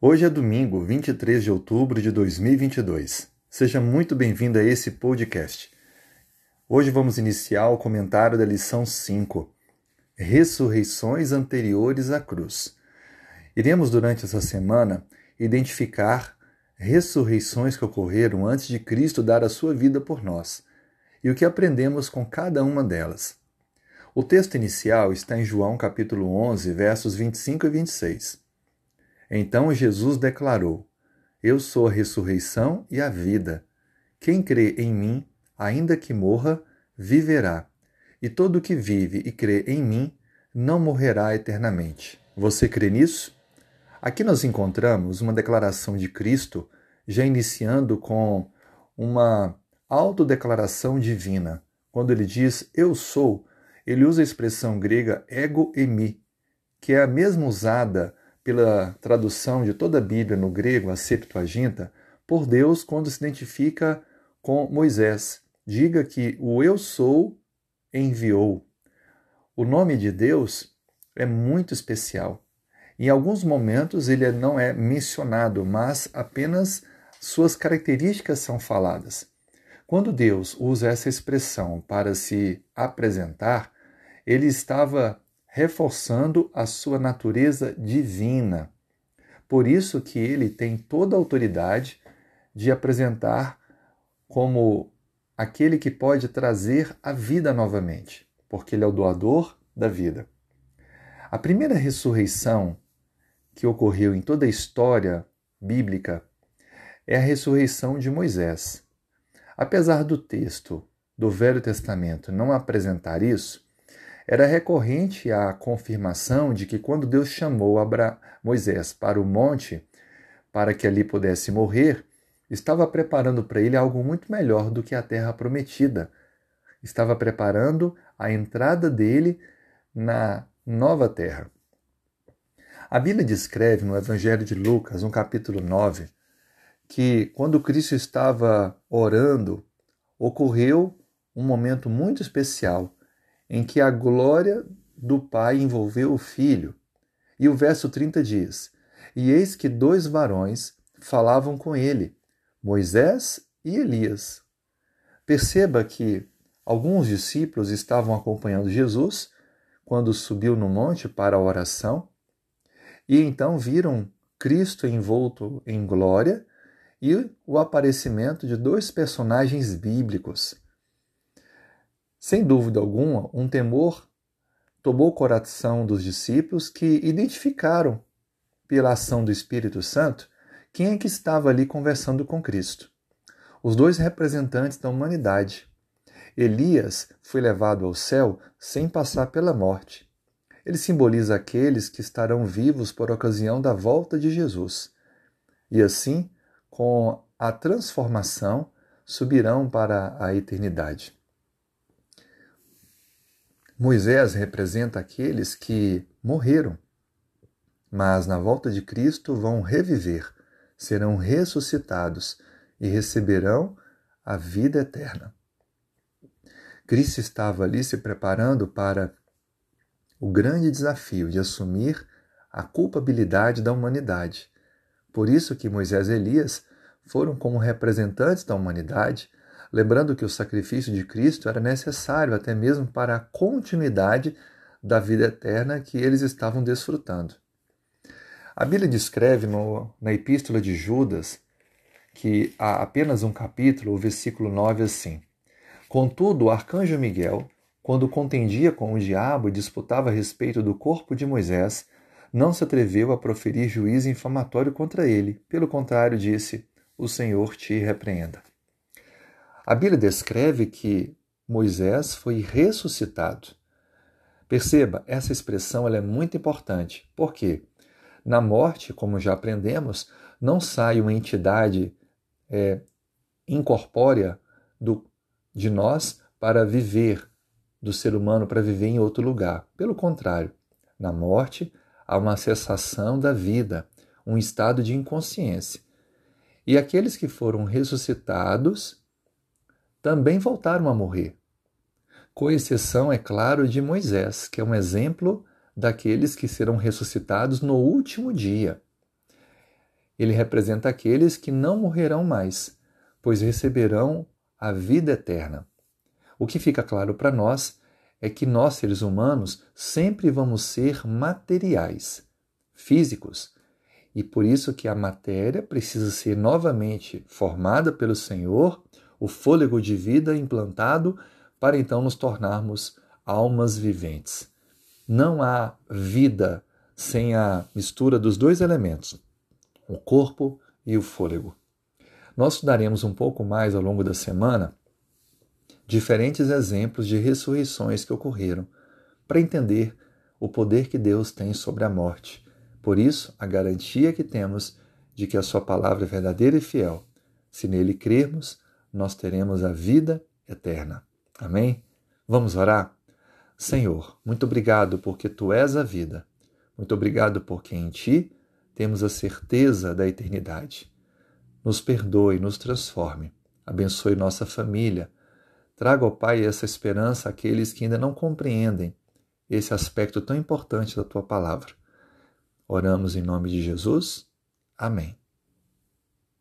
Hoje é domingo, 23 de outubro de 2022. Seja muito bem-vindo a esse podcast. Hoje vamos iniciar o comentário da lição 5, Ressurreições anteriores à cruz. Iremos, durante essa semana, identificar ressurreições que ocorreram antes de Cristo dar a sua vida por nós e o que aprendemos com cada uma delas. O texto inicial está em João capítulo 11, versos 25 e 26. Então Jesus declarou: Eu sou a ressurreição e a vida. Quem crê em mim, ainda que morra, viverá. E todo que vive e crê em mim não morrerá eternamente. Você crê nisso? Aqui nós encontramos uma declaração de Cristo, já iniciando com uma autodeclaração divina. Quando ele diz eu sou, ele usa a expressão grega ego emi, que é a mesma usada pela tradução de toda a Bíblia no grego, a Septuaginta, por Deus quando se identifica com Moisés. Diga que o eu sou enviou. O nome de Deus é muito especial. Em alguns momentos ele não é mencionado, mas apenas suas características são faladas. Quando Deus usa essa expressão para se apresentar, ele estava reforçando a sua natureza divina. Por isso que ele tem toda a autoridade de apresentar como aquele que pode trazer a vida novamente, porque ele é o doador da vida. A primeira ressurreição que ocorreu em toda a história bíblica é a ressurreição de Moisés. Apesar do texto do Velho Testamento não apresentar isso, era recorrente a confirmação de que quando Deus chamou Abra Moisés para o monte, para que ali pudesse morrer, estava preparando para ele algo muito melhor do que a terra prometida. Estava preparando a entrada dele na nova terra. A Bíblia descreve no Evangelho de Lucas, no capítulo 9, que quando Cristo estava orando, ocorreu um momento muito especial em que a glória do Pai envolveu o Filho. E o verso 30 diz: E eis que dois varões falavam com ele, Moisés e Elias. Perceba que alguns discípulos estavam acompanhando Jesus quando subiu no monte para a oração, e então viram Cristo envolto em glória e o aparecimento de dois personagens bíblicos sem dúvida alguma, um temor tomou o coração dos discípulos que identificaram, pela ação do Espírito Santo, quem é que estava ali conversando com Cristo. Os dois representantes da humanidade. Elias foi levado ao céu sem passar pela morte. Ele simboliza aqueles que estarão vivos por ocasião da volta de Jesus. E assim, com a transformação, subirão para a eternidade. Moisés representa aqueles que morreram, mas na volta de Cristo vão reviver, serão ressuscitados e receberão a vida eterna. Cristo estava ali se preparando para o grande desafio de assumir a culpabilidade da humanidade. Por isso que Moisés e Elias foram como representantes da humanidade lembrando que o sacrifício de Cristo era necessário até mesmo para a continuidade da vida eterna que eles estavam desfrutando. A Bíblia descreve no, na Epístola de Judas, que há apenas um capítulo, o versículo 9, assim: Contudo, o arcanjo Miguel, quando contendia com o diabo e disputava a respeito do corpo de Moisés, não se atreveu a proferir juízo infamatório contra ele. Pelo contrário, disse: O Senhor te repreenda. A Bíblia descreve que Moisés foi ressuscitado. Perceba, essa expressão ela é muito importante. Por quê? Na morte, como já aprendemos, não sai uma entidade é, incorpórea do, de nós para viver, do ser humano para viver em outro lugar. Pelo contrário, na morte há uma cessação da vida, um estado de inconsciência. E aqueles que foram ressuscitados também voltaram a morrer. Com exceção, é claro, de Moisés, que é um exemplo daqueles que serão ressuscitados no último dia. Ele representa aqueles que não morrerão mais, pois receberão a vida eterna. O que fica claro para nós é que nós, seres humanos, sempre vamos ser materiais, físicos, e por isso que a matéria precisa ser novamente formada pelo Senhor, o fôlego de vida implantado, para então nos tornarmos almas viventes. Não há vida sem a mistura dos dois elementos, o corpo e o fôlego. Nós estudaremos um pouco mais ao longo da semana diferentes exemplos de ressurreições que ocorreram, para entender o poder que Deus tem sobre a morte por isso, a garantia que temos de que a Sua palavra é verdadeira e fiel. Se nele crermos, nós teremos a vida eterna. Amém? Vamos orar? Senhor, muito obrigado porque Tu és a vida. Muito obrigado porque em Ti temos a certeza da eternidade. Nos perdoe, nos transforme. Abençoe nossa família. Traga, ao Pai, essa esperança àqueles que ainda não compreendem esse aspecto tão importante da Tua palavra. Oramos em nome de Jesus. Amém.